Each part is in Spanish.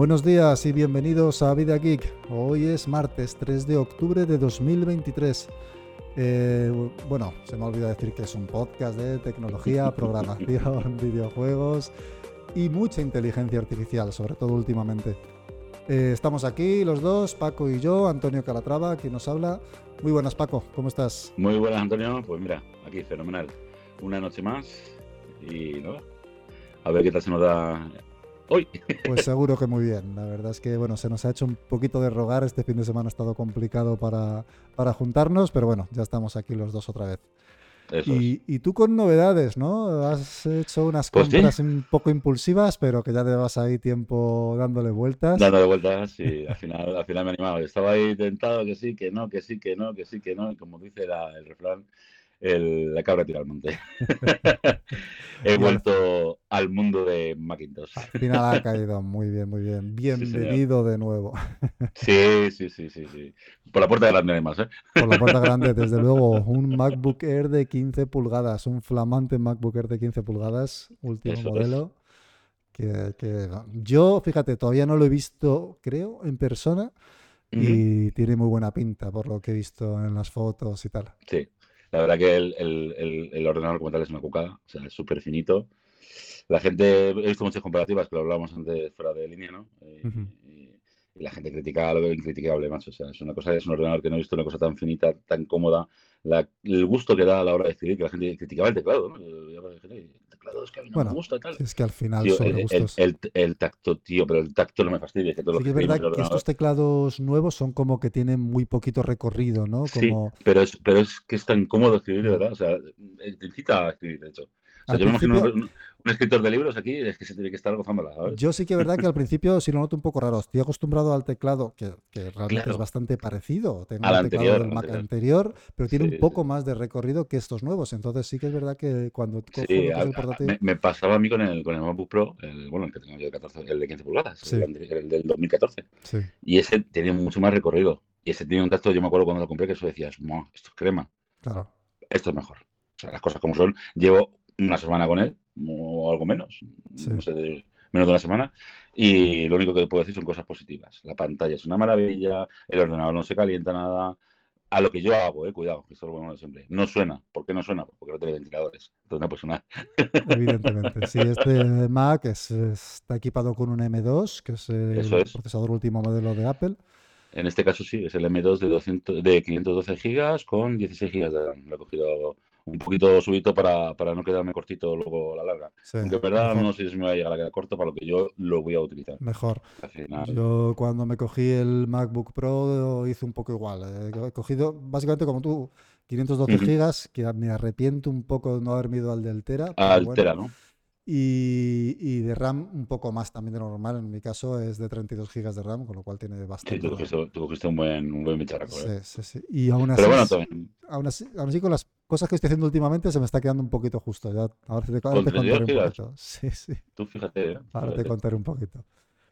Buenos días y bienvenidos a Vida Geek. Hoy es martes 3 de octubre de 2023. Eh, bueno, se me ha olvidado decir que es un podcast de tecnología, programación, videojuegos y mucha inteligencia artificial, sobre todo últimamente. Eh, estamos aquí los dos, Paco y yo, Antonio Calatrava, quien nos habla. Muy buenas, Paco, ¿cómo estás? Muy buenas, Antonio. Pues mira, aquí fenomenal. Una noche más y nada. A ver qué tal se nos da hoy. Pues seguro que muy bien. La verdad es que bueno, se nos ha hecho un poquito de rogar. Este fin de semana ha estado complicado para, para juntarnos, pero bueno, ya estamos aquí los dos otra vez. Y, y, tú con novedades, ¿no? Has hecho unas pues compras un poco impulsivas, pero que ya te vas ahí tiempo dándole vueltas. Dándole vueltas, sí. Al final, al final me animaba. Estaba ahí tentado que sí, que no, que sí, que no, que sí, que no. Y como dice el refrán, el, la cabra tira al monte. He vuelto al mundo de Macintosh. Al final ha caído muy bien, muy bien. Bienvenido de nuevo. Sí, sí, sí, sí, sí. Por la puerta grande además, ¿eh? Por la puerta grande, desde luego. Un MacBook Air de 15 pulgadas, un flamante MacBook Air de 15 pulgadas, último modelo. Que, que, yo, fíjate, todavía no lo he visto, creo, en persona. Y tiene muy buena pinta por lo que he visto en las fotos y tal. Sí, la verdad que el, el, el, ordenador como tal es una cucada, o sea, es súper finito. La gente, he visto muchas comparativas, que lo hablábamos antes fuera de línea, ¿no? Eh, y, la gente critica lo incriticable, macho. O sea, es una cosa, es un ordenador que no he visto una cosa tan finita, tan cómoda. el gusto que da a la hora de escribir, que la gente criticaba el teclado, ¿no? El teclado es que a mí no me gusta y tal. Es que al final son el, gustos. El, el, tacto, tío, pero el tacto no me fastidia. Que todo sí, que es verdad que estos teclados nuevos son como que tienen muy poquito recorrido, ¿no? Como... Sí, pero es, pero es que es tan cómodo escribir, verdad. O sea, te incita a escribir, de hecho. Sea, yo me imagino un escritor de libros aquí es que se tiene que estar gozándola. ¿sabes? Yo sí que es verdad que al principio sí lo noto un poco raro. Estoy acostumbrado al teclado, que, que realmente es bastante parecido. Tengo el teclado del Mac anterior, pero tiene un poco más de recorrido que estos nuevos. Entonces sí que es verdad que cuando cojo el portátil... me, pasaba a mí con el, con el MacBook Pro, el, bueno, el que tengo yo de 14, el de 15 pulgadas, el, el, del 2014. Y ese tenía mucho más recorrido. Y ese tenía un tacto, yo me acuerdo cuando lo compré, que eso decías, esto es crema. Claro. Esto es mejor. O sea, las cosas como son. Llevo una semana con él o algo menos, no sé, menos de una semana. Y lo único que puedo decir son cosas positivas. La pantalla es una maravilla, el ordenador no se calienta nada. A lo que yo hago, eh, cuidado, que esto es lo bueno de siempre. No suena. ¿Por qué no suena? Porque no tiene ventiladores. Entonces no puede sonar. Evidentemente. Sí, este Mac está equipado con un M2, que es el procesador último modelo de Apple. En este caso sí, es el M2 de, 200, de 512 GB con 16 GB de RAM. Lo he cogido un poquito subito para, para, no quedarme cortito luego la larga. Sí, Aunque en verdad no sé si me va a llegar a quedar corto para lo que yo lo voy a utilizar. Mejor. Yo cuando me cogí el MacBook Pro hice un poco igual. Eh, he cogido básicamente como tú 512 gigas, que me arrepiento un poco de no haberme ido al del Tera. Al Tera, ¿no? Y, de RAM un poco más también de lo normal. En mi caso es de 32 GB de RAM, con lo cual tiene bastante. Sí, tú cogiste, un buen, un buen bicharraco. ¿eh? Sí, sí, sí. Y aún así, Pero bueno, aún así, aún así, con las cosas que estoy haciendo últimamente se me está quedando un poquito justo. Ya, ahora te, ahora te contaré un poquito. Sí, sí. Tú fíjate. ¿eh? Ahora te contaré un poquito.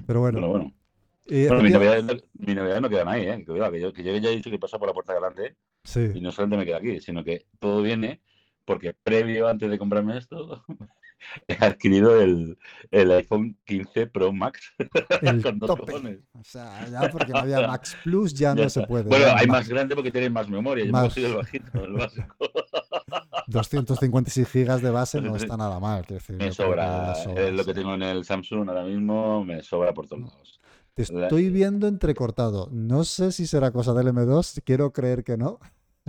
Pero bueno. bueno, bueno. bueno mi, novedad, mi, novedad, no quedan ahí, ¿eh? Que, que, yo, que yo ya he dicho que pasa por la puerta delante. Sí. Y no solamente me queda aquí, sino que todo viene porque previo, antes de comprarme esto, he adquirido el, el, iPhone 15 Pro Max el con dos cojones. O sea, ya porque no había Max Plus ya, no se puede. Bueno, hay más grande porque tiene más memoria. Yo más... el bajito, el básico. 256 gigas de base no está nada mal. Decir, me sobra. Es lo que tengo en el Samsung ahora mismo, me sobra por todos lados. Te estoy viendo entrecortado. No sé si será cosa del M2, quiero creer que no.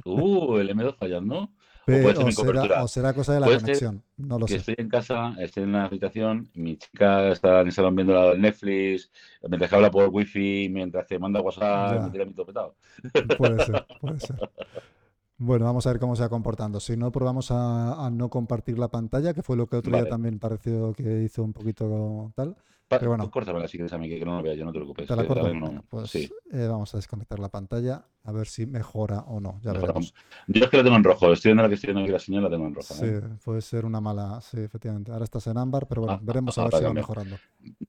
Uh, el M2 fallando. O, será, cosa de la conexión. No lo que sé. Estoy en casa, estoy en una habitación, mi chica está en el salón viendo la Netflix, mientras que habla por wifi, mientras que manda WhatsApp, me tira mi topetado. Puede ser, puede ser. Bueno, vamos a ver cómo se va comportando. Si no, probamos a, no compartir la pantalla, que fue lo que otro día también pareció que hizo un poquito tal. Pero bueno. Córtamela si quieres a mí, que no lo vea yo, no te preocupes. ¿Te la corto? Pues sí. eh, vamos a desconectar la pantalla a ver si mejora o no. Ya veremos. Yo es que la tengo en rojo. Estoy viendo la que estoy viendo aquí la señal, la tengo en rojo. Sí, ¿eh? puede ser una mala. Sí, efectivamente. Ahora estás en ámbar, pero bueno, ah, veremos a ver si va mejorando.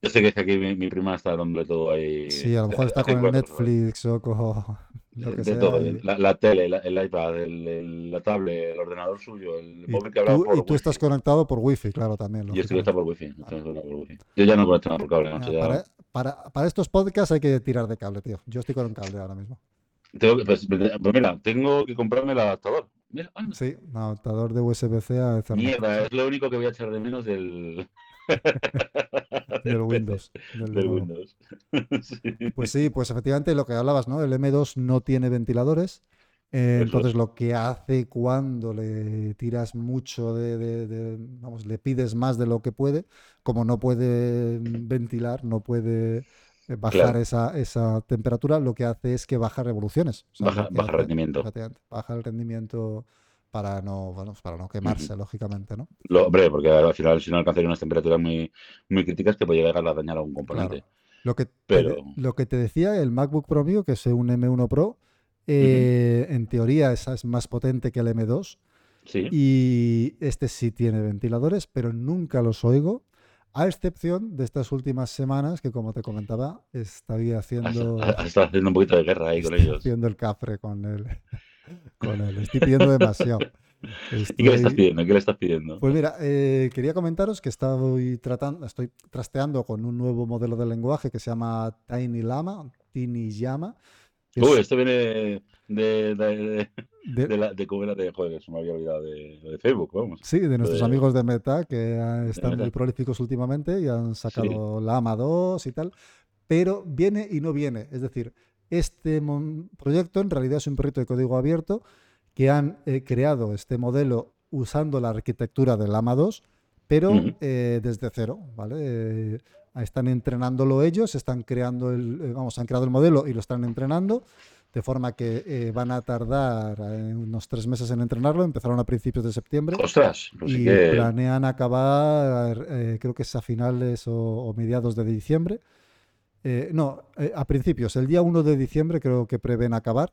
Yo sé que, es que aquí mi, prima está dándole todo ahí. Sí, a lo mejor está con el Netflix o con. Que la, tele, el iPad, el, la tablet, el ordenador suyo, el móvil que hablaba por Y tú estás conectado por wifi, claro, también. Yo estoy conectado por wifi, por wifi. Yo ya no conecto nada por cable, para, para, para estos podcasts hay que tirar de cable, tío. Yo estoy con un cable ahora mismo. Tengo pues, pues, mira, tengo que comprarme el adaptador. Mira, Sí, adaptador de USB-C a Ethernet. Mierda, es lo único que voy a echar de menos del, del Windows. Del, Windows. Pues sí, pues efectivamente lo que hablabas, ¿no? El M2 no tiene ventiladores. Eh, entonces lo que hace cuando le tiras mucho de, vamos, le pides más de lo que puede, como no puede ventilar, no puede eh, bajar esa, esa, temperatura, lo que hace es que baja revoluciones. baja, baja rendimiento. Baja el rendimiento para no, bueno, para no quemarse, lógicamente, ¿no? Lo, hombre, porque al final si no alcanzaría unas temperaturas muy, muy críticas que podría llegar a dañar a un componente. Lo, que Pero... te, lo que te decía, el MacBook Pro mío, que es un M1 Pro, eh, en teoría esa es más potente que el M2. Sí. Y este sí tiene ventiladores, pero nunca los oigo. A excepción de estas últimas semanas que, como te comentaba, estoy haciendo. Está haciendo un poquito de guerra ahí con ellos. Haciendo el cafre con él con él. Estoy pidiendo demasiado. ¿Y qué le estás pidiendo? ¿Qué le estás pidiendo? Pues mira, eh, quería comentaros que estoy tratando, estoy trasteando con un nuevo modelo de lenguaje que se llama Tiny Llama, Tiny Llama. Uy, esto viene de, de, de, de, de cómo era de, joder, se me había olvidado de, Facebook, vamos. Sí, de nuestros amigos de Meta, que están muy prolíficos últimamente y han sacado Llama 2 y tal, pero viene y no viene, es decir, este proyecto en realidad es un proyecto de código abierto que han eh, creado este modelo usando la arquitectura del AMA 2, pero eh, desde cero, ¿vale? Eh, están entrenándolo ellos, están creando el, vamos, han creado el modelo y lo están entrenando, de forma que van a tardar unos tres meses en entrenarlo, empezaron a principios de septiembre. ¡Ostras! Pues y planean acabar, creo que es a finales o mediados de diciembre. Eh, no, eh, a principios, el día 1 de diciembre creo que prevén acabar.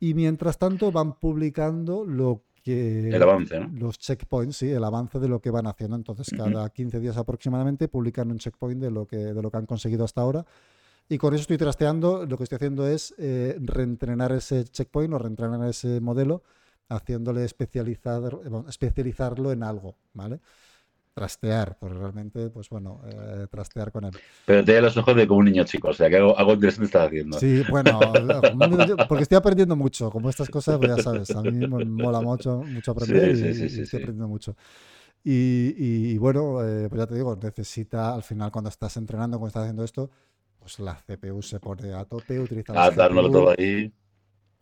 Y mientras tanto van publicando lo que... El avance, ¿no? Los checkpoints, sí, el avance de lo que van haciendo. Entonces, cada 15 días aproximadamente publican un checkpoint de lo que, de lo que han conseguido hasta ahora. Y con eso estoy trasteando. Lo que estoy haciendo es eh, reentrenar ese checkpoint o reentrenar ese modelo, haciéndole especializar, especializarlo en algo, ¿vale? Trastear, pues realmente, pues bueno, eh, trastear con él. Pero te da los ojos de como un niño chico, o sea, que algo, algo interesante estás haciendo. Sí, bueno, porque estoy aprendiendo mucho, como estas cosas, pues ya sabes, a mí me mola mucho, mucho aprender y, estoy aprendiendo mucho. Y, bueno, eh, pues ya te digo, necesita, al final cuando estás entrenando, cuando estás haciendo esto, pues la CPU se pone a tope, utiliza la CPU, todo ahí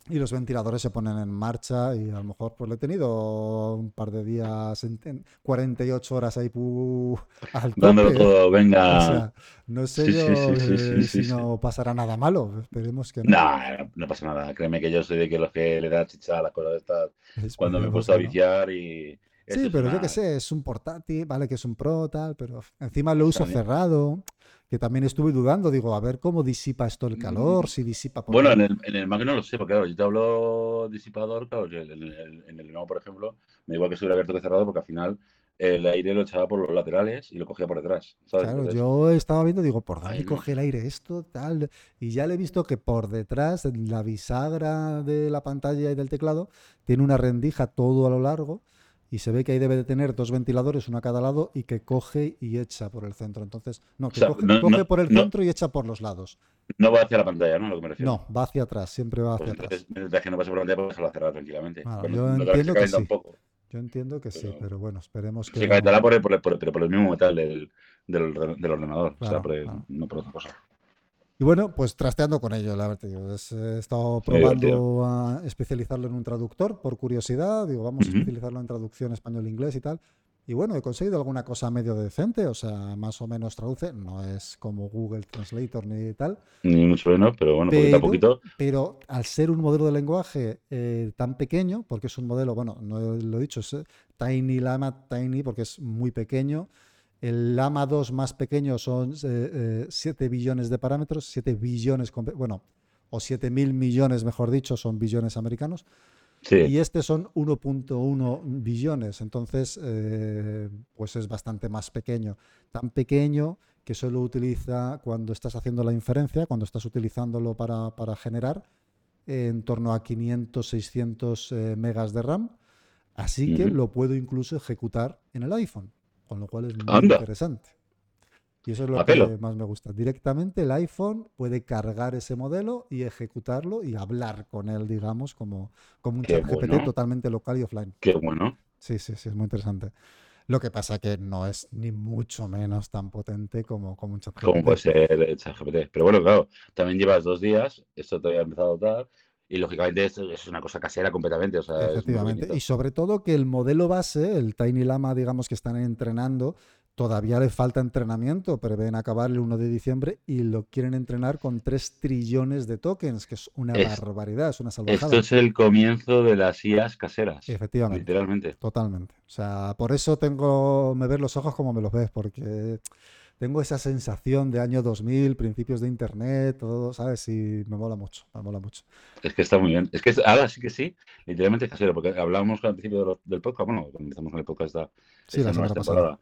y los ventiladores se ponen en marcha y a lo mejor pues lo he tenido un par de días, en, 48 horas ahí al tope. Dándolo todo, venga. no sé yo eh, si no pasará nada malo, esperemos que no. No, no pasa nada, créeme que yo soy de que los que le da chicha a las cosas estas cuando me he puesto a viciar y... Sí, pero yo qué sé, es un portátil, vale que es un Pro, tal, pero encima lo uso cerrado que también estuve dudando, digo, a ver cómo disipa esto el calor, mm. si disipa... Por bueno, en el, en el, Mac no lo sé, porque claro, yo te hablo disipador, claro, en el, en el, por ejemplo, me da igual que estuviera abierto que cerrado, porque al final el aire lo echaba por los laterales y lo cogía por detrás. Claro, yo estaba viendo, digo, ¿por dónde coge el aire esto? Tal. Y ya le he visto que por detrás, en la bisagra de la pantalla y del teclado, tiene una rendija todo a lo largo y se ve que ahí debe de tener dos ventiladores, uno a cada lado, y que coge y echa por el centro. Entonces, no, que coge, por el centro y echa por los lados. No va hacia la pantalla, ¿no? Lo que me refiero. No, va hacia atrás, siempre va hacia pues atrás. Mientras que no pase por la pantalla, puedes dejarlo cerrado tranquilamente. yo entiendo que sí. Yo entiendo que sí, pero bueno, esperemos que. Se calentará por el, por, el, por, el, mismo metal del, del, del ordenador, o sea, no por otra cosa. Y bueno, pues trasteando con ello, la verdad, he estado probando a especializarlo en un traductor por curiosidad, digo, vamos a especializarlo en traducción español-inglés y tal. Y bueno, he conseguido alguna cosa medio decente, o sea, más o menos traduce, no es como Google Translator ni tal. Ni mucho menos, pero bueno, poquito a poquito. Pero al ser un modelo de lenguaje eh, tan pequeño, porque es un modelo, bueno, no lo he dicho, es eh, Tiny Llama, Tiny, porque es muy pequeño, el Lama 2 más pequeño son 7 eh, billones de parámetros, 7 billones, bueno, o 7 mil millones, mejor dicho, son billones americanos. Y este son 1.1 billones, entonces eh, pues es bastante más pequeño. Tan pequeño que solo utiliza cuando estás haciendo la inferencia, cuando estás utilizándolo para, para generar, en torno a 500, 600 eh, megas de RAM. Así que lo puedo incluso ejecutar en el iPhone con lo cual es muy interesante. Y eso es lo que más me gusta. Directamente el iPhone puede cargar ese modelo y ejecutarlo y hablar con él, digamos, como, como un chat GPT totalmente local y offline. Qué bueno. Sí, sí, sí, es muy interesante. Lo que pasa que no es ni mucho menos tan potente como, como un chat GPT. Como puede ser el chat GPT. Pero bueno, claro, también llevas dos días, esto te había empezado a dar, y lógicamente es, es, una cosa casera completamente. O sea, Efectivamente. Y sobre todo que el modelo base, el Tiny Lama, digamos que están entrenando, todavía le falta entrenamiento, prevén acabar el 1 de diciembre y lo quieren entrenar con 3 trillones de tokens, que es una barbaridad, es una salvajada. Esto es el comienzo de las IAs caseras. Efectivamente. Literalmente. Totalmente. O sea, por eso tengo, me ves los ojos como me los ves, porque tengo esa sensación de año 2000, principios de internet, todo, ¿sabes? Y me mola mucho, me mola mucho. Es que está muy bien. Es que ahora sí que sí, literalmente casero, porque hablábamos al principio del podcast, bueno, cuando empezamos con el podcast esta, sí, la semana pasada.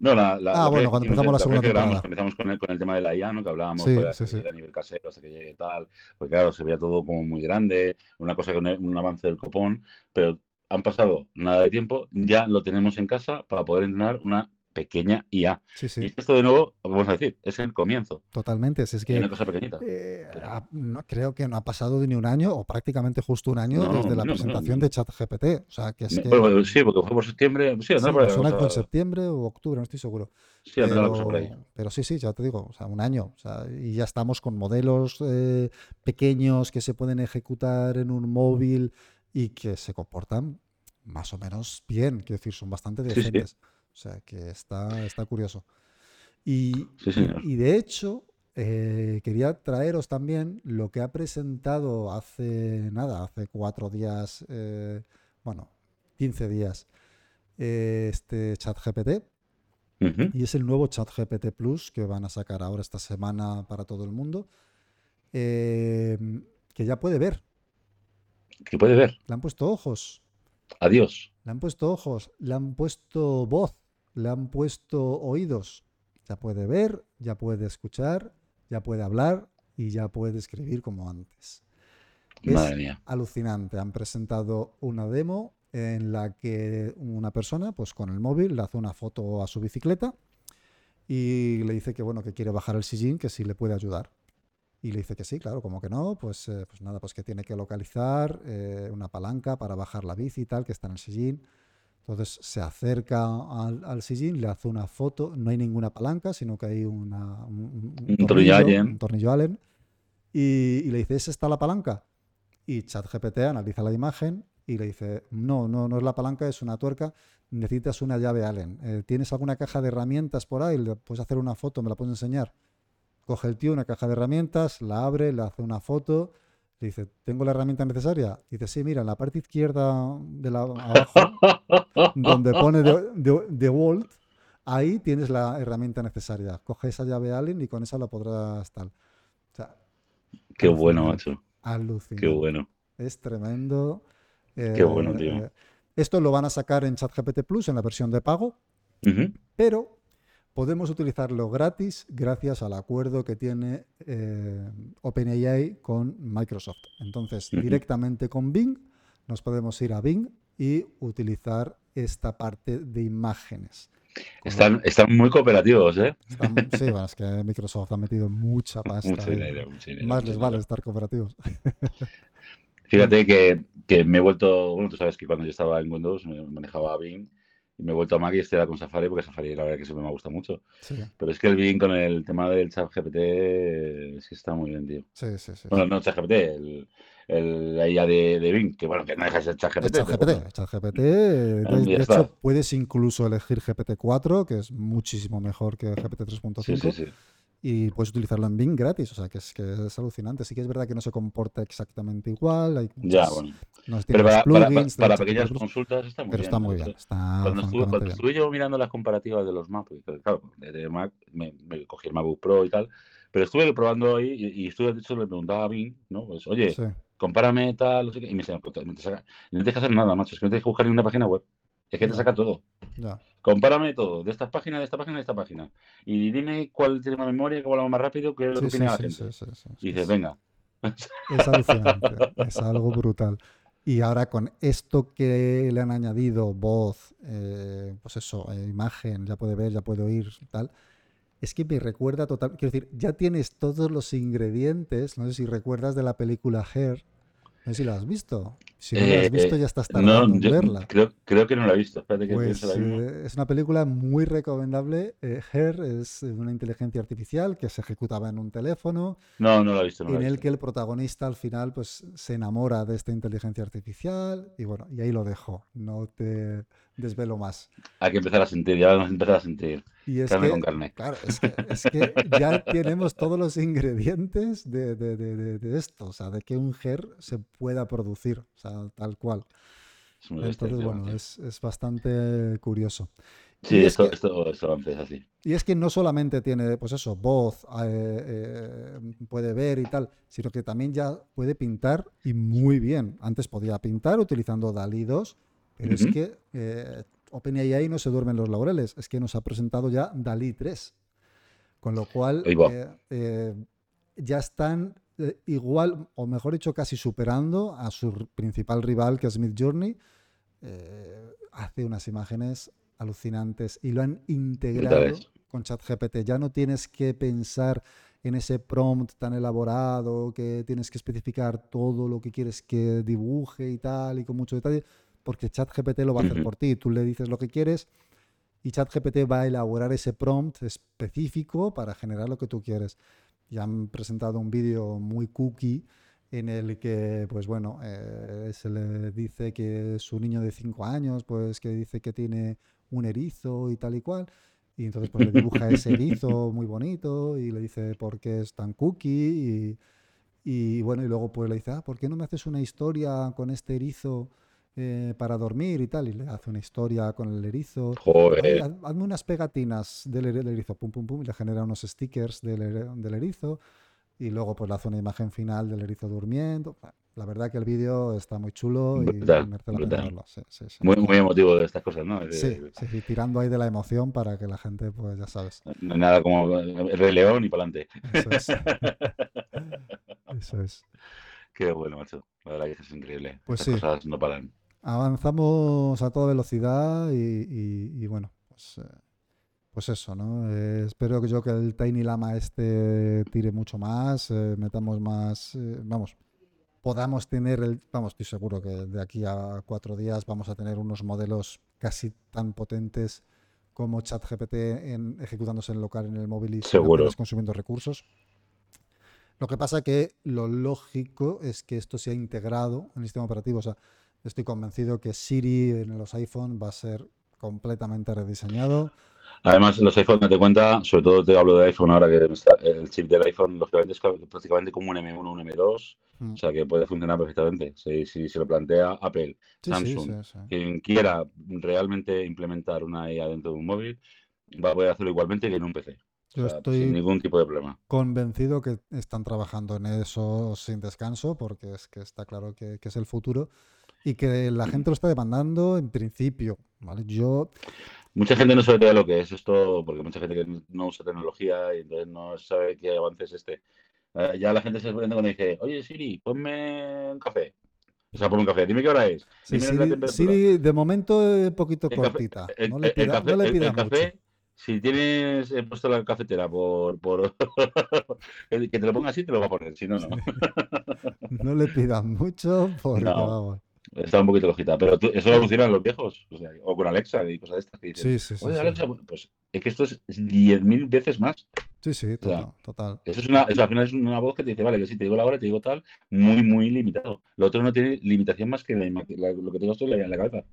No, la, la, ah, bueno, cuando empezamos la segunda temporada. Empezamos con el, con el tema de la IA, ¿no? Que hablábamos sí, pues, sí, a nivel casero hasta que llegue tal. Porque claro, se veía todo como muy grande, una cosa con un avance del copón, pero han pasado nada de tiempo, ya lo tenemos en casa para poder entrenar una pequeña IA. Y esto de nuevo, vamos a decir, es el comienzo. Totalmente, es, que... Una cosa pequeñita. Eh, no, creo que no ha pasado ni un año, o prácticamente justo un año, desde la presentación de ChatGPT. O sea, que es que... sí, porque fue por septiembre. Sí, sí por, en septiembre o octubre, no estoy seguro. Sí, pero, por ahí. pero sí, sí, ya te digo, o sea, un año. O sea, y ya estamos con modelos eh, pequeños que se pueden ejecutar en un móvil y que se comportan más o menos bien, quiero decir, son bastante decentes. O sea que está, está curioso. Y, y, de hecho, eh, quería traeros también lo que ha presentado hace nada, hace cuatro días, eh, bueno, 15 días, eh, este ChatGPT. Y es el nuevo ChatGPT Plus que van a sacar ahora esta semana para todo el mundo. que ya puede ver. Que puede ver. Le han puesto ojos. Adiós. Le han puesto ojos, le han puesto voz le han puesto oídos. Ya puede ver, ya puede escuchar, ya puede hablar y ya puede escribir como antes. Madre mía. alucinante. Han presentado una demo en la que una persona, pues con el móvil, le hace una foto a su bicicleta y le dice que bueno, que quiere bajar el sillín, que si le puede ayudar. Y le dice que sí, claro, como que no, pues, eh, pues nada, pues que tiene que localizar eh, una palanca para bajar la bici y tal, que está en el sillín. Entonces se acerca al, al, sillín, le hace una foto, no hay ninguna palanca, sino que hay una, un, tornillo, Allen, y, le dice, ¿es esta la palanca? Y ChatGPT analiza la imagen y le dice, no, no, no es la palanca, es una tuerca, necesitas una llave Allen. Eh, ¿Tienes alguna caja de herramientas por ahí? ¿Le puedes hacer una foto? ¿Me la puedes enseñar? Coge el tío una caja de herramientas, la abre, le hace una foto le dice, ¿tengo la herramienta necesaria? dice, sí, mira, en la parte izquierda de la abajo, donde pone de, Volt, ahí tienes la herramienta necesaria. Coge esa llave Allen y con esa la podrás tal. Qué bueno, macho. Alucinante. Qué bueno. Es tremendo. Qué bueno, tío. Eh, esto lo van a sacar en ChatGPT Plus, en la versión de pago, pero podemos utilizarlo gratis gracias al acuerdo que tiene eh, OpenAI con Microsoft. Entonces, directamente con Bing nos podemos ir a Bing y utilizar esta parte de imágenes. Están, están muy cooperativos, ¿eh? sí, bueno, es que Microsoft ha metido mucha pasta. más les vale estar cooperativos. Fíjate que, que, me he vuelto, bueno, tú sabes que cuando yo estaba en Windows me manejaba Bing y me he vuelto a Mac y estoy con Safari porque Safari la verdad que siempre me gusta mucho. Pero es que el Bing con el tema del chat GPT es que está muy bien, tío. Sí, sí, sí. Bueno, no chat GPT, el, el, la IA de, de, Bing, que bueno, que no deja de ser chat GPT. chat GPT, chat GPT. De, hecho, puedes incluso elegir GPT-4, que es muchísimo mejor que GPT 3.5. Sí, sí, sí y puedes utilizarlo en Bing gratis, o sea que es, que es alucinante. Sí que es verdad que no se comporta exactamente igual. Hay ya, bueno. Pero para, plugins, para, pequeñas consultas está muy pero bien. está muy bien. Está cuando estuve, cuando estuve yo mirando las comparativas de los Mac, claro, de Mac me, me, cogí el MacBook Pro y tal, pero estuve probando ahí y, estuve, de hecho, le preguntaba a Bing, ¿no? Pues, oye, compárame tal, no sé qué, y me decía, no te, no tienes que hacer nada, macho, es que no tienes que buscar ni una página web. Es que te saca todo. Ya. Compárame todo, de estas páginas, de esta página, de esta página. Y dime cuál tiene más memoria, cuál va más rápido, qué es lo que tiene la gente. y dices, venga. Es alucinante, es algo brutal. Y ahora con esto que le han añadido, voz, eh, pues eso, eh, imagen, ya puede ver, ya puede oír, tal, es que me recuerda total. Quiero decir, ya tienes todos los ingredientes. No sé si recuerdas de la película Hair. No sé si la has visto. Si no la has visto, ya estás tardando no, en verla. Creo, creo, que no la he visto. Espérate que pues, eh, es una película muy recomendable. Eh, Her es una inteligencia artificial que se ejecutaba en un teléfono. No, no la he visto. en el que el protagonista al final pues se enamora de esta inteligencia artificial y bueno, y ahí lo dejo. No te desvelo más. Hay que empezar a sentir, ya vamos a empezar a sentir. Y es carne que, con carne. Claro, es que, es que ya tenemos todos los ingredientes de, de, de, de, esto, o sea, de que un GER se pueda producir, o sea, tal cual. Es muy Entonces, bestia, bueno, es, es bastante curioso. Sí, y es esto, que- esto, esto es así. Y es que no solamente tiene, pues eso, voz, eh, eh, puede ver y tal, sino que también ya puede pintar y muy bien. Antes podía pintar utilizando DALI 2, pero es que eh, OpenAI no se duerme en los laureles, es que nos ha presentado ya DALI 3. Con lo cual, eh, eh, ya están igual, o mejor dicho, casi superando a su principal rival, que es Mid Journey. hace unas imágenes alucinantes y lo han integrado con ChatGPT. Ya no tienes que pensar en ese prompt tan elaborado que tienes que especificar todo lo que quieres que dibuje y tal y con mucho detalle, porque ChatGPT lo va a hacer por ti. Tú le dices lo que quieres y ChatGPT va a elaborar ese prompt específico para generar lo que tú quieres. Ya han presentado un vídeo muy cookie en el que, pues bueno, eh, se le dice que su niño de 5 años, pues que dice que tiene un erizo y tal y cual. Y entonces pues le dibuja ese erizo muy bonito y le dice por qué es tan cookie y, y bueno, y luego pues le dice, ah, ¿por qué no me haces una historia con este erizo eh, para dormir y tal? Y le hace una historia con el erizo. Ay, Joder. haz- hazme unas pegatinas del, erizo, pum, pum, pum, y le genera unos stickers del, erizo. Y luego pues le hace una imagen final del erizo durmiendo. La verdad que el vídeo está muy chulo y Brutal, merece la pena brutal. verlo. Sí, sí, sí. Muy, muy emotivo de estas cosas, ¿no? Sí, tirando ahí de la emoción para que la gente, pues ya sabes. No hay nada como el Rey León y para adelante. Eso es. Eso es. Qué bueno, macho. La verdad que es increíble. Pues Estas sí. cosas no paran. Avanzamos a toda velocidad y, y- y bueno, pues, eh, pues eso, ¿no? Eh, espero que yo que el Tiny Lama este tire mucho más, eh, metamos más, eh, vamos, podamos tener el, vamos, estoy seguro que de aquí a cuatro días vamos a tener unos modelos casi tan potentes como ChatGPT en, ejecutándose en local en el móvil y Seguro. consumiendo recursos. Lo que pasa que lo lógico es que esto sea integrado en el sistema operativo. O sea, estoy convencido que Siri en los iPhone va a ser completamente rediseñado. Además, los iPhone, date cuenta, sobre todo te hablo de iPhone ahora, que está- el chip del iPhone, lógicamente, es prácticamente como un M1, un M2, Mm. o sea que puede funcionar perfectamente. Si, si se lo plantea Apple, Sí, Samsung, sí, sí. quien quiera realmente implementar una IA dentro de un móvil, va a poder hacerlo igualmente que en un PC. O Yo sea, estoy- sin ningún tipo de problema. Convencido que están trabajando en eso sin descanso, porque es que está claro que, que es el futuro y que la gente lo está demandando en principio. ¿vale? Yo, Mucha gente no sabe lo que es esto, porque mucha gente que no- usa tecnología y entonces no sabe qué avance es este. Eh, ya la gente se sorprende cuando dice, oye Siri, ponme un café. O sea, ponme un café, dime qué hora es. sí, Siri, de momento es poquito El cortita. No le el pida, café, no le pida el mucho. café, si tienes eh, puesto la cafetera por, por que te lo ponga así, te lo va a poner, si no, no. No le pidan mucho porque No. vamos. Está un poquito cojita. Pero tú- eso lo funcionan los viejos, o, sea, o con Alexa y cosas de estas que dicen, Sí, sí, sí. oye sí. Alexa, pues es que esto es 10.000 veces más. Sí, sí, sea, total, total. Eso es una, eso al final es una voz que te dice, vale, que si te digo la hora, te digo tal, muy, muy limitado. Lo otro no tiene limitación más que la lo que tengo esto la, en la cabeza.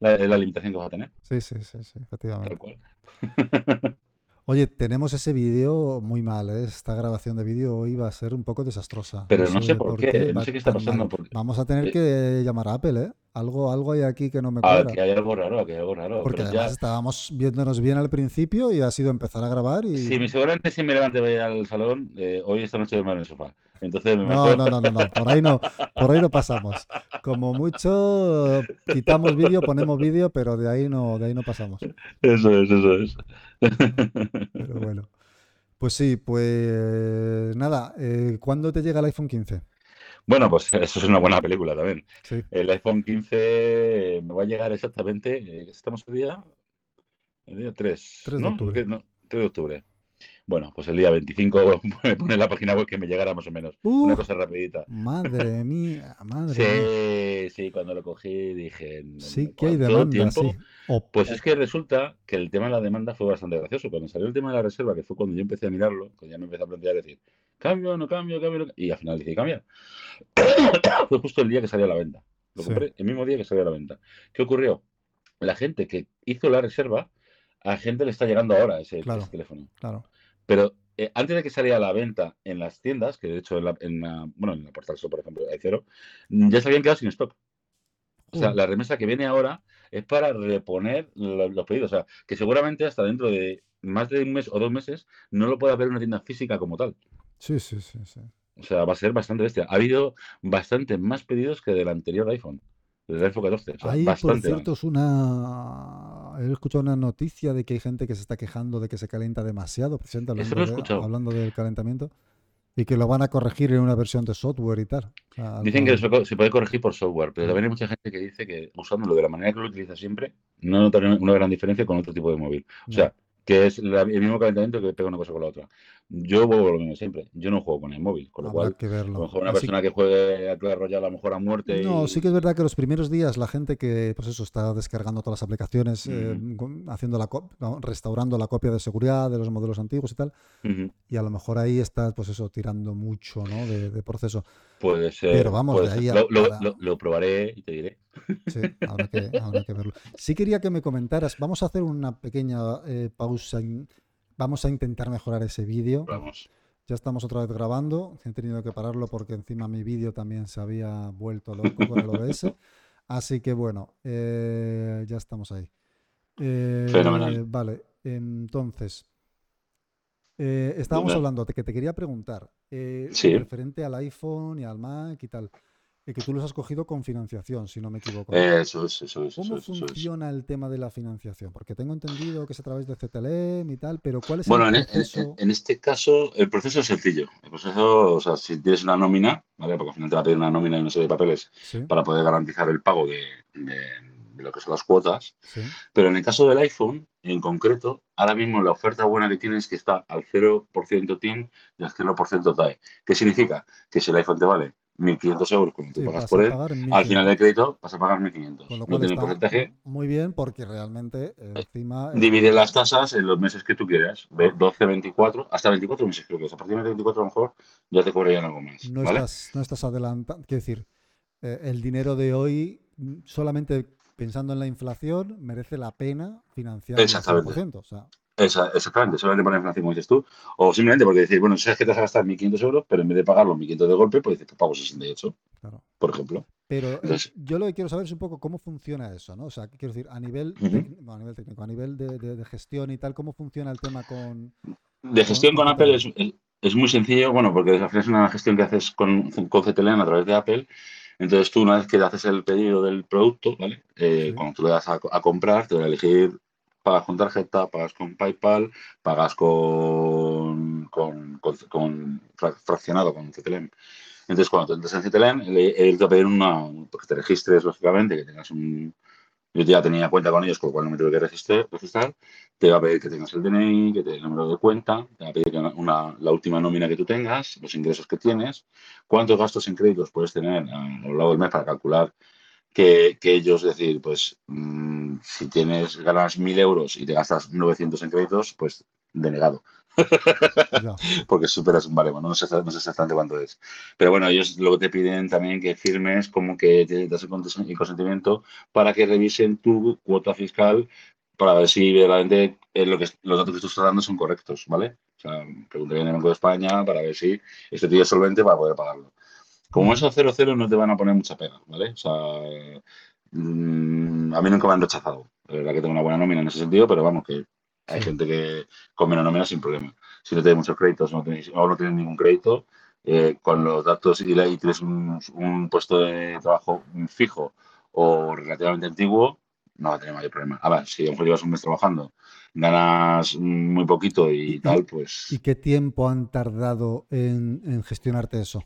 La, la limitación que vas a tener, Sí, sí, sí, sí, efectivamente. tal cual. Oye, tenemos ese vídeo muy mal, ¿eh? Esta grabación de vídeo hoy va a ser un poco desastrosa. Pero no sé por qué, no sé qué está pasando, porque- Vamos a tener Eh, que llamar a Apple, ¿eh? Algo, algo hay aquí que no me Ah, cuadra. que hay algo raro, que hay algo raro. Porque pero además ya, estábamos viéndonos bien al principio y ha sido empezar a grabar y... si me seguramente si me levante voy al salón, eh, hoy esta noche duermo en el sofá. Entonces me No, no, no, no, no, por ahí no, por ahí no pasamos. Como mucho quitamos vídeo, ponemos vídeo, pero de ahí no, de ahí no pasamos. Eso es, eso es. Pero bueno. Pues sí, pues nada, eh, ¿cuándo te llega el iPhone 15? Bueno, pues eso es una buena película también. Sí. El iPhone 15 me va a llegar exactamente, eh, estamos el día, el día 3, 3 de ¿no? octubre. ¿Qué? No, 3 de octubre. Bueno, pues el día 25 me pone la página web que me llegara más o menos. Una cosa rapidita. Madre mía, madre sí, mía. Sí, cuando lo cogí dije... Sí que hay demanda, sí. Pues es que resulta que el tema de la demanda fue bastante gracioso. Cuando salió el tema de la reserva, que fue cuando yo empecé a mirarlo, cuando ya me empecé a plantear decir, cambio, no cambio, cambio, no... y al final dije, cambia. fue justo el día que salió a la venta. Lo compré el mismo día que salió a la venta. ¿Qué ocurrió? La gente que hizo la reserva, a gente le está llegando ahora ese, teléfono. Claro. Pero eh, antes de que saliera a la venta en las tiendas, que de hecho en la, en bueno, en la Portal Store, por ejemplo, hay cero, ya se habían quedado sin stock. O sea, la remesa que viene ahora es para reponer los, pedidos. O sea, que seguramente hasta dentro de más de un mes o dos meses no lo pueda ver una tienda física como tal. Sí, sí, sí, sí. O sea, va a ser bastante bestia. Ha habido bastante más pedidos que del anterior iPhone, del iPhone 14. O Ahí, por cierto, es una. He escuchado una noticia de que hay gente que se está quejando de que se calienta demasiado, presente hablando, hablando del calentamiento. Y que lo van a corregir en una versión de software y tal. Dicen que se puede corregir por software, pero también hay mucha gente que dice que usándolo de la manera que lo utiliza siempre, no nota una gran diferencia con otro tipo de móvil. O sea, que es el mismo calentamiento que pega una cosa con la otra. Yo vuelvo lo mismo siempre. Yo no juego con el móvil, con lo cual, que verlo. a lo mejor una persona que juegue a Clash Royale a lo mejor a muerte. No, sí que es verdad que los primeros días la gente que, pues eso, está descargando todas las aplicaciones, eh, haciendo la restaurando la copia de seguridad de los modelos antiguos y tal, y a lo mejor ahí está, pues eso, tirando mucho, ¿no? De, proceso. Puede ser. Pero vamos, de ahí a, lo, lo, probaré y te diré. Sí, habrá que, que, verlo. Sí quería que me comentaras, vamos a hacer una pequeña eh, pausa, vamos a intentar mejorar ese vídeo. Vamos. Ya estamos otra vez grabando, he tenido que pararlo porque encima mi vídeo también se había vuelto loco con el OBS. Así que bueno, eh, ya estamos ahí. Eh, Fenomenal. Vale, entonces, estábamos hablando de que te quería preguntar, referente al iPhone y al Mac y tal que tú los has cogido con financiación, si no me equivoco. Eso es, eso es. ¿Cómo funciona el tema de la financiación? Porque tengo entendido que es a través de CTLM y tal, pero ¿cuál es el e, proceso? Bueno, en, este caso el proceso es sencillo. El proceso, o sea, si tienes una nómina, ¿vale? Porque al final te va a pedir una nómina y una serie de papeles para poder garantizar el pago de, lo que son las cuotas. Pero en el caso del iPhone, en concreto, ahora mismo la oferta buena que tienes es que está al 0% TIN y al 0% TAE. ¿Qué significa? Que si el iPhone te vale 1.500 euros cuando tú pagas por él, al final del crédito vas a pagar 1.500. No tiene porcentaje. Muy bien, porque realmente eh, encima. Eh, divide las tasas en los meses que tú quieras. 12, 24, hasta 24 meses creo que es. A partir de 24 a lo mejor ya te cobrarían algo más. No, estás, no estás adelantando. Quiero decir, eh, el dinero de hoy, solamente pensando en la inflación, merece la pena financiar el 100%. O sea, esa, exactamente, solamente por la inflación, como dices tú, o simplemente porque decir, bueno, sabes que te vas a gastar 1.500 euros, pero en vez de pagar los 1.500 de golpe, pues dices que pago 68, claro. por ejemplo. Pero eh, yo lo que quiero saber es un poco cómo funciona eso, ¿no? O sea, quiero decir, a nivel, técnico, a nivel técnico, a nivel de, gestión y tal, ¿cómo funciona el tema con... De gestión con, Apple es, es, muy sencillo, bueno, porque es una gestión que haces con, con CTLM a través de Apple, entonces tú una vez que haces el pedido del producto, ¿vale? Eh, cuando tú le das a, a, comprar, te va a elegir pagas con tarjeta, pagas con PayPal, pagas con, con, con, fraccionado con CTLM. Entonces, cuando te entras en CTLM, él te va a pedir una, pues, que te registres, lógicamente, que tengas un... Yo ya tenía cuenta con ellos, con lo cual no me tuve que registrar, registrar. Te va a pedir que tengas el DNI, que te el número de cuenta, te va a pedir una, la última nómina que tú tengas, los ingresos que tienes, cuántos gastos en créditos puedes tener a lo largo del mes para calcular que, ellos decir, pues mm, si tienes ganas mil euros y te gastas 900 en créditos, pues denegado. Porque superas un baremo, ¿no? No, sé, no sé exactamente cuánto es. Pero bueno, ellos luego te piden también que firmes como que te das el consentimiento para que revisen tu cuota fiscal para ver si realmente lo que, los datos que tú estás dando son correctos, ¿vale? O sea, preguntaría en el Banco de España para ver si este tío es solvente para poder pagarlo. Como eso 0-0 no te van a poner mucha pega, ¿vale? O sea, mm, a mí nunca me han rechazado. La verdad que tengo una buena nómina en ese sentido, pero vamos, que hay gente que con menos nómina sin problema. Si no tienes muchos créditos no o no tienes ningún crédito, eh, con los datos y, y tienes un, puesto de trabajo fijo o relativamente antiguo, no va a tener mayor problema. A ver, si a lo mejor llevas un mes trabajando, ganas muy poquito y, tal, pues... ¿Y qué tiempo han tardado en gestionarte eso?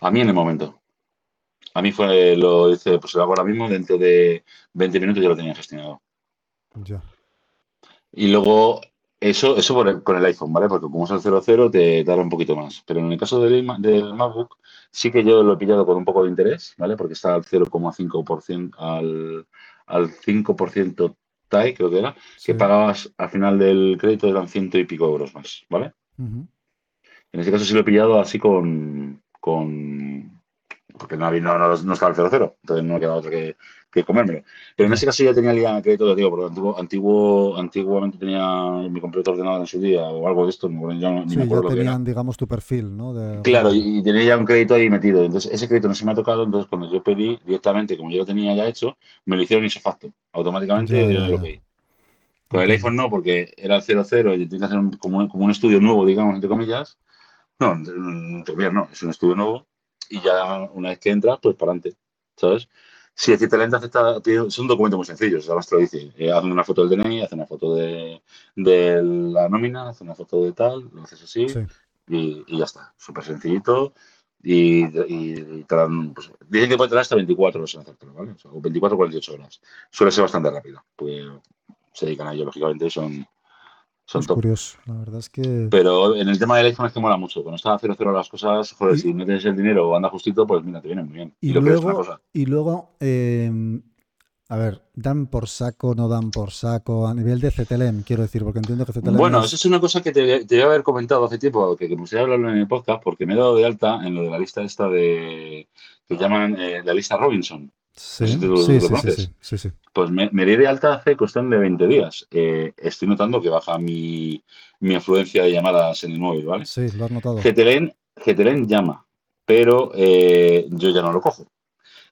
A mí en el momento. A mí fue, lo hice, pues lo hago ahora mismo, dentro de 20 minutos ya lo tenía gestionado. Ya. Y luego, Eso, eso con el iPhone, ¿vale? Porque como es el 00 te dará un poquito más. Pero en el caso del, del MacBook, sí que yo lo he pillado con un poco de interés, ¿vale? Porque está al 0,5%, al, al 5% TAI, creo que era, que pagabas al final del crédito eran ciento y pico euros más, ¿vale? En ese caso sí lo he pillado así con, con porque no, no, no, estaba el 00, entonces no quedaba otro que, que comérmelo. Pero en ese caso ya tenía el crédito de digo, porque antiguo, antiguo, antiguamente tenía mi computador ordenado en su día o algo de esto, no, ni sí, me acuerdo ya tenían, digamos, tu perfil, ¿no? Claro, y, tenía ya un crédito ahí metido. Entonces, ese crédito no se me ha tocado, entonces cuando yo pedí directamente, como yo lo tenía ya hecho, me lo hicieron facto Automáticamente yo lo pedí. Con el iPhone no, porque era el 00 y tienes que hacer un, como, un, como, un estudio nuevo, digamos, entre comillas. No, no, es un estudio nuevo y ya una vez que entras, pues para adelante, ¿sabes? Si el lenta acepta, es un documento muy sencillo, además te lo dice. Eh, haz una foto del DNI, haz una foto de, de, la nómina, haz una foto de tal, lo haces así y, y, ya está. Súper sencillito. Y, y, te dan, pues, dicen que puede tener hasta 24 horas en hacértelo, ¿vale? O, sea, 24 o 48 horas. Suele ser bastante rápido, porque se dedican a ello, lógicamente, son, son es curioso, la verdad es que. Pero en el tema del iPhone es que mola mucho. Cuando está a 0 las cosas, joder, si no tienes el dinero o anda justito, pues mira, te viene muy bien. Y, luego, y luego em, a ver, ¿dan por saco, no dan por saco? A nivel de CTLM, quiero decir, porque entiendo que CTLM. Bueno, eso es una cosa que te, te haber comentado hace tiempo, que, me gustaría hablarlo en el podcast, porque me he dado de alta en lo de la lista esta de. que llaman eh, la lista Robinson. Sí, sí, sí, sí, Pues me, me, di de alta hace cuestión de 20 días. Eh, estoy notando que baja mi, mi, afluencia de llamadas en el móvil, ¿vale? Sí, lo has notado. GTLN, llama, pero eh, yo ya no lo cojo.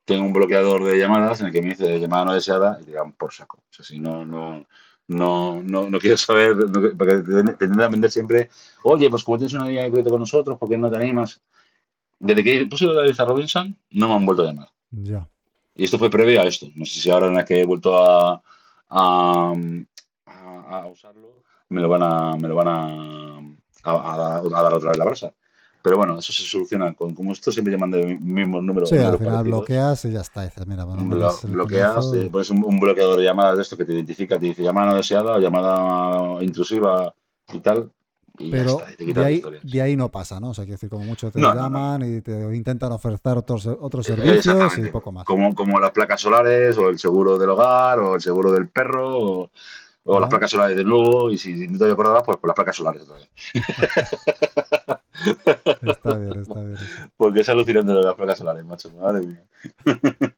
Tengo un bloqueador de llamadas en el que me dice llamada no deseada y digan por saco. O sea, si no, no, no, no, no quiero saber, porque te a vender siempre, oye, pues como tienes una línea de crédito con nosotros, ¿por qué no te animas? Desde que puse la lista Robinson, no me han vuelto a llamar. Ya. Y esto fue previo a esto. No sé si ahora en la que he vuelto a, a, a, usarlo, me lo van a, me lo van a, dar otra vez la brasa. Pero bueno, eso se soluciona con como esto siempre llaman de mismos números. Sí, al final bloqueas y ya está. Dices, mira, bueno, bloqueas, eh, pones un, un, bloqueador de llamadas de esto que te identifica, te dice llamada no deseada, llamada intrusiva y tal. Pero de, ahí, de, ahí, no pasa, ¿no? O sea, que decir, como muchos te llaman y te intentan ofertar otros, otros servicios y poco más. Como, como las placas solares, o el seguro del hogar, o el seguro del perro, o, o las placas solares de nuevo, y si no te acordarás, pues con las placas solares otra vez. está bien, está bien. Porque es alucinante de las placas solares, macho. Madre mía.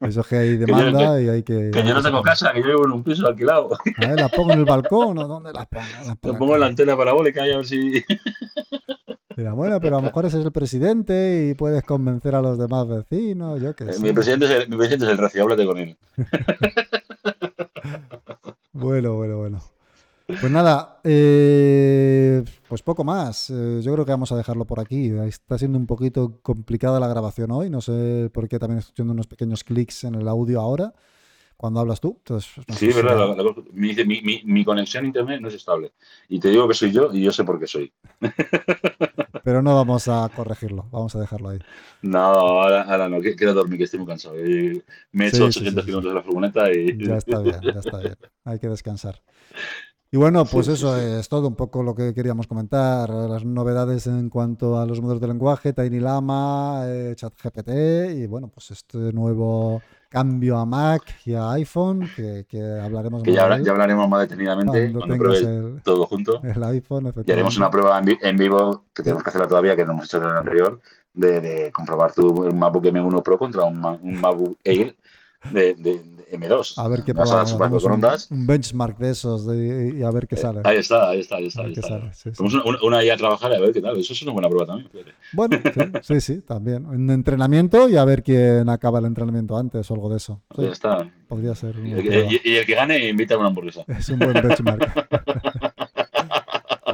Eso es que hay demanda y hay que. Que yo no tengo casa, que yo vivo en un piso alquilado. A ver, ¿las pongo en el balcón o dónde las pongo? Las pongo en la antena parabólica y a ver si. Mira, bueno, pero a lo mejor ese es el presidente y puedes convencer a los demás vecinos, yo qué eh, sé. Mi presidente es el, mi presidente es el recio, háblate con él. bueno, bueno, bueno. Pues nada, eh, pues poco más. Eh, yo creo que vamos a dejarlo por aquí. Está siendo un poquito complicada la grabación hoy. No sé por qué también estoy haciendo unos pequeños clics en el audio ahora cuando hablas tú. Entonces, sí, verdad. mi, conexión a internet no es estable. Y te digo que soy yo y yo sé por qué soy. Pero no vamos a corregirlo. Vamos a dejarlo ahí. No, ahora, no. Quiero dormir, que estoy muy cansado. me he hecho 800 kilómetros de la furgoneta y... Ya está bien, ya está bien. Hay que descansar. Y bueno, pues eso es todo un poco lo que queríamos comentar. Las novedades en cuanto a los modelos de lenguaje, Tiny Lama, eh, ChatGPT y bueno, pues este nuevo cambio a Mac y a iPhone que, hablaremos que ya, ya, hablaremos más detenidamente cuando, pruebe todo junto. El iPhone, y haremos una prueba en, vivo que tenemos que hacerla todavía, que no hemos hecho en el anterior, de, comprobar tu MacBook M1 Pro contra un, un MacBook Air de, de, M2. A ver qué pasa. Un, benchmark de esos y a ver qué eh, sale. ahí está, ahí está, ahí está. Vamos una, una, a trabajar a ver qué tal. Eso es una buena prueba también. Bueno, sí, sí, también. Un entrenamiento y a ver quién acaba el entrenamiento antes o algo de eso. Ahí está. Podría ser. Y, y, el que gane invita a una hamburguesa. Es un buen benchmark.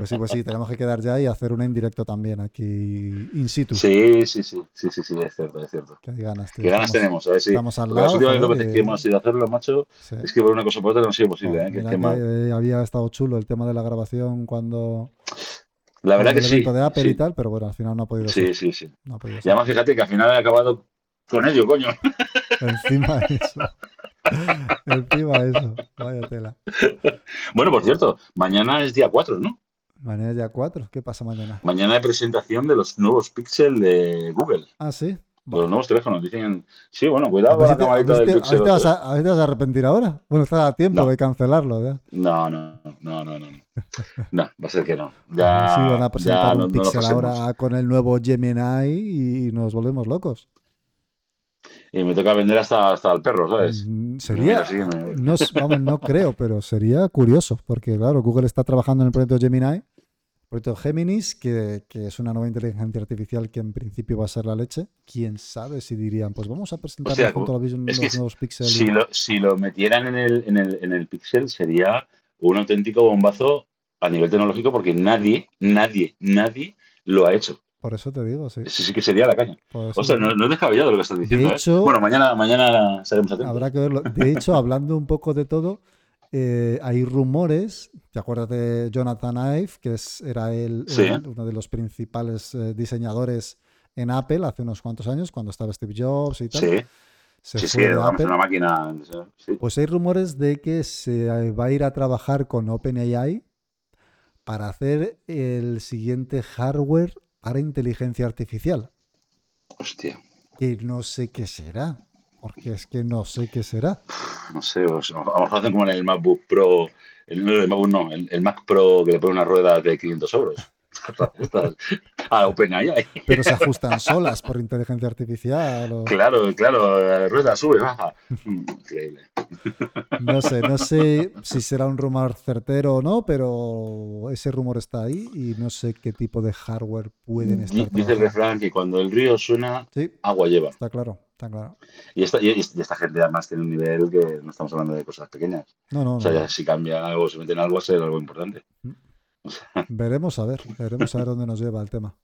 Pues sí, pues sí, tenemos que quedar ya y hacer una en directo también aquí in situ. Sí, sí, sí, sí, sí, sí, es cierto, es cierto. Qué ganas, Qué ganas tenemos, a ver si. Estamos al lado. Las últimas veces que hemos ido a hacerlo, macho, es que por una cosa por otra no ha sido posible. ¿eh? Que, que había estado chulo el tema de la grabación cuando. La verdad que sí. de Apple y tal, pero bueno, al final no ha podido sí, ser. Sí, sí, sí. No y además, fíjate que al final he acabado con ello, coño. Encima eso. Encima eso. Vaya tela. Bueno, por cierto, mañana es día 4, ¿no? Mañana ya 4. ¿Qué pasa mañana? Mañana hay presentación de los nuevos Pixel de Google. Ah, sí. Los nuevos teléfonos. Dicen, sí, bueno, cuidado con A la camarita del a ver vas a, a ver te vas a arrepentir ahora. Bueno, está a tiempo No. de cancelarlo. ¿ya? No, no, no, no, no. No, va a ser que no. Ya, sí, van a ya presentar no- un no Pixel ahora con el nuevo Gemini y nos volvemos locos. Y me toca vender hasta, hasta el perro, ¿sabes? Mm, Sería, me- no, vamos, no creo, pero sería curioso, porque claro, Google está trabajando en el proyecto Gemini, proyecto Géminis, que, que es una nueva inteligencia artificial que en principio va a ser la leche. Quién sabe si dirían, pues vamos a presentar O sea, junto a los, es que nuevos Pixel. Si lo, si lo metieran en el, en, el, en el Pixel sería un auténtico bombazo a nivel tecnológico porque nadie, nadie, nadie lo ha hecho. Por eso te digo, sí. Eso sí que sería la caña. Ostras, te no, no es descabellado lo que estás diciendo. ¿eh? hecho- Bueno, mañana, mañana estaremos atentos. Habrá que verlo. De hecho, hablando un poco de todo, eh, hay rumores. ¿Te acuerdas de Jonathan Ive, que es, era el, Sí. el- uno de los principales eh, diseñadores en Apple hace unos cuantos años, cuando estaba Steve Jobs y tal? Sí, Se sí, sí, vamos, una máquina. sí. Pues hay rumores de que se va a ir a trabajar con OpenAI para hacer el siguiente hardware para inteligencia artificial. Hostia, Que no sé qué será. Porque es que no sé qué será. no sé, pues, a lo mejor hacen como en el MacBook Pro, el, no, el MacBook no, el, el Mac Pro que le pone una rueda de 500 euros. a OpenAI. Pero se ajustan solas por inteligencia artificial. o- Claro, claro, la rueda sube, baja. Increíble. No sé, no sé si será un rumor certero o no, pero ese rumor está ahí y no sé qué tipo de hardware pueden estar Dice el refrán que cuando el río suena, Sí, agua lleva. está claro, está claro. Y esta, y, y esta gente además tiene un nivel que no estamos hablando de cosas pequeñas. No, no, O sea, no. ya si cambia algo, si meten algo, va a ser algo importante. Veremos a ver, veremos a ver dónde nos lleva el tema.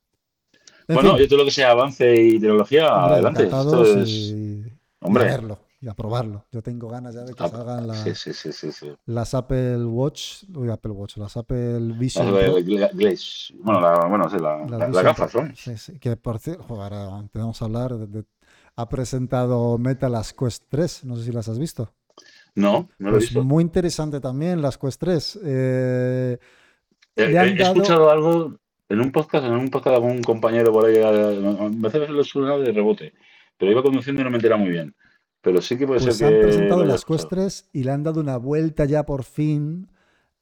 En bueno, fin, yo todo lo que sea avance y tecnología, hombre, adelante. Esto es... y, y a Hombre, verlo y a probarlo. Yo tengo ganas ya de que Ah, salgan sí, sí, sí, las Apple Watch, uy, Apple Watch, las Apple Vision. Bueno, la, bueno, sí, la, Las la- gafas, Pro. ¿no? Sí, sí, que por cierto, ahora empezamos a hablar de, de- ha presentado Meta las Quest 3, no sé si las has visto. No, no lo he Pues visto. muy interesante también las Quest 3. Eh, He, le han he dado- escuchado algo en un podcast, en un podcast de algún compañero por ahí, eh, me hace lo suena de rebote, pero iba conduciendo y no me entera muy bien. Pero sí que puede pues ser han que. presentado lo haya las Quest escuchado. 3 y le han dado una vuelta ya por fin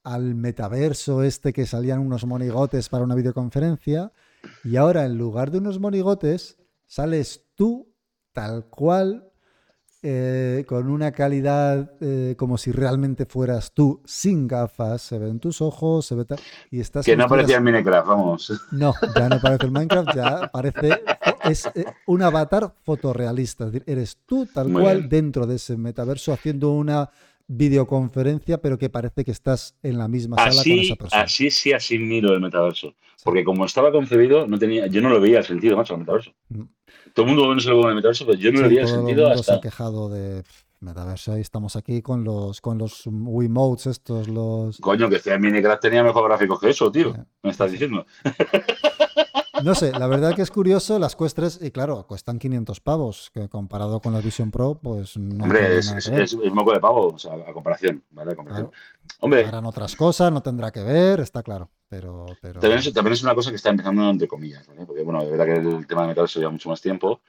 al metaverso este que salían unos monigotes para una videoconferencia. Y ahora en lugar de unos monigotes sales tú tal cual eh, con una calidad eh, como si realmente fueras tú, sin gafas, se ven tus ojos, se ve tal, y estás Que no parecía el Minecraft, vamos. No, ya no parece el Minecraft, ya parece es eh, un avatar fotorrealista, es decir, eres tú tal Muy cual bien. dentro de ese metaverso haciendo una videoconferencia, pero que parece que estás en la misma sala con Así, esa persona. así sí asimilo el metaverso. Porque como estaba concebido, no tenía, yo no lo veía el sentido, macho, el metaverso. Mm. Todo el mundo no se lo ve el metaverso, pero yo no Sí, le veía el todo el sentido mundo se ha hasta. quejado de metaverso y estamos aquí con los con los Wiimotes estos, los Coño, que sea Minecraft tenía mejor gráficos que eso, tío. Sí, Me estás diciendo. No sé, la verdad que es curioso, las Quest 3, y claro, cuestan 500 pavos, que comparado con las Vision Pro, pues no Hombre, es, es, es- es moco de pavo, o sea, a comparación, ¿vale? A comparación. Claro, Hombre, harán otras cosas, no tendrá que ver, está claro, pero... pero... también es, también es una cosa que está empezando entre comillas, ¿vale? Porque, bueno, de verdad que el tema de metaverso lleva mucho más tiempo,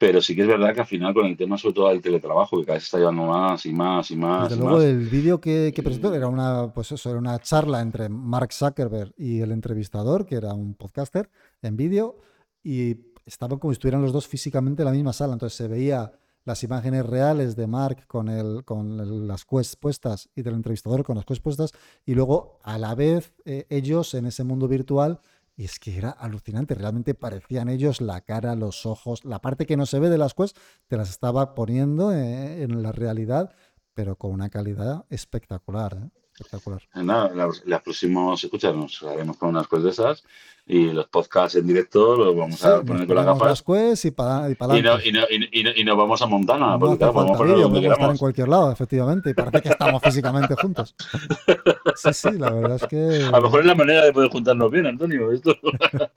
pero sí que es verdad que al final con el tema sobre todo del teletrabajo, que cada vez se está llevando más y más y más Desde y luego más. el vídeo que, que presentó era una, pues eso, era una charla entre Mark Zuckerberg y el entrevistador, que era un podcaster, en vídeo, y estaban como si estuvieran los dos físicamente en la misma sala. Entonces se veía las imágenes reales de Mark con, el, con el- las quests puestas y del entrevistador con las quests puestas, y luego a la vez eh, ellos en ese mundo virtual. Y es que era alucinante, realmente parecían ellos la cara, los ojos, la parte que no se ve de las quests, te las estaba poniendo eh, en la realidad pero con una calidad espectacular, ¿eh? Espectacular. Nada, las, las próximas escuchas nos haremos con unas cosas de esas y los podcasts en directo los vamos a poner con las gafas las y para y pa y, no, y, no, y, no- y no- y nos vamos a Montana, No porque claro, falta ponerlo vídeo, donde estar en cualquier lado, efectivamente, y parece que estamos físicamente juntos. Sí, sí, la verdad es que A lo mejor es la manera de poder juntarnos bien, Antonio. Esto.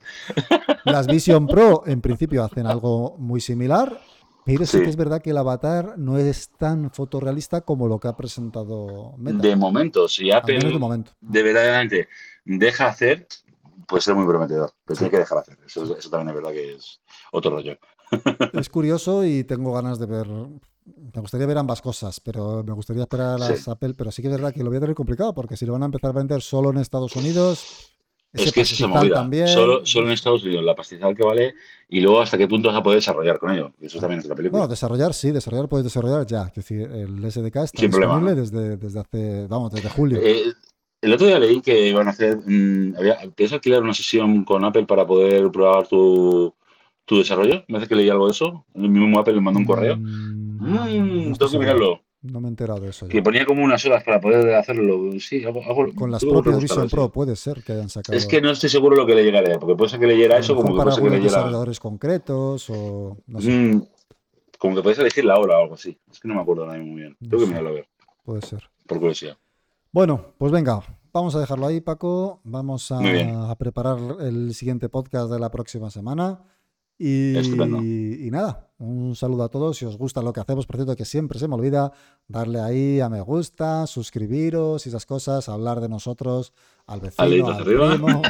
las Vision Pro en principio hacen algo muy similar, pero sí Sí. que es verdad que el avatar no es tan fotorrealista como lo que ha presentado Meta. De momento, si Apple de momento. de verdaderamente deja hacer, puede ser muy prometedor, pero tiene que dejar hacer. Eso, eso también es verdad que es otro rollo. Es curioso y tengo ganas de ver. Me gustaría ver ambas cosas, pero me gustaría esperar a las Sí. Apple. Pero sí que es verdad que lo voy a tener complicado, porque si lo van a empezar a vender solo en Estados Unidos. Ese Es que es esa movida. también. Solo, solo en Estados Unidos, la pastizal que vale y luego hasta qué punto vas a poder desarrollar con ello. Eso también es la película. Bueno, desarrollar sí, desarrollar puedes desarrollar ya. Es decir, el SDK está Sin problema, disponible desde, desde hace, vamos, desde julio. Eh, el otro día leí que iban a hacer. mm, había- ¿Puedes alquilar una sesión con Apple para poder probar tu, tu desarrollo? Me hace que leí algo de eso. El mismo Apple le mandó un correo. Mm, Mm, no tengo que mirarlo. No me he enterado de eso. Que ponía como unas horas para poder hacerlo. Sí, algo, algo- Con las que propias Vision. Pro puede ser que hayan sacado. Es que no estoy seguro lo que le llegaré, porque puede ser que leyera a lo eso como que para puede ser que concretos o no sé, Mm, como que puedes elegir la hora o algo así. Es que no me acuerdo mismo muy bien. No Tengo que sé. mirarlo a ver, puede ser. por curiosidad. Bueno, pues venga, vamos a dejarlo ahí, Paco. Vamos a preparar el siguiente podcast de la próxima semana. Y, nada, un saludo a todos. Si os gusta lo que hacemos, por cierto, que siempre se me olvida darle ahí a me gusta, suscribiros y esas cosas, hablar de nosotros al vecino, al primo,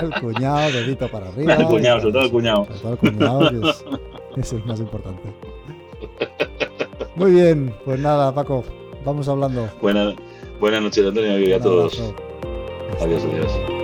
el cuñado, dedito para arriba. El cuñado, sobre todo el cuñado. Sobre todo el cuñado, es, es el más importante. Muy bien, pues nada, Paco, vamos hablando. Buena, buenas noches, Antonio, y a todos. Adiós, adiós.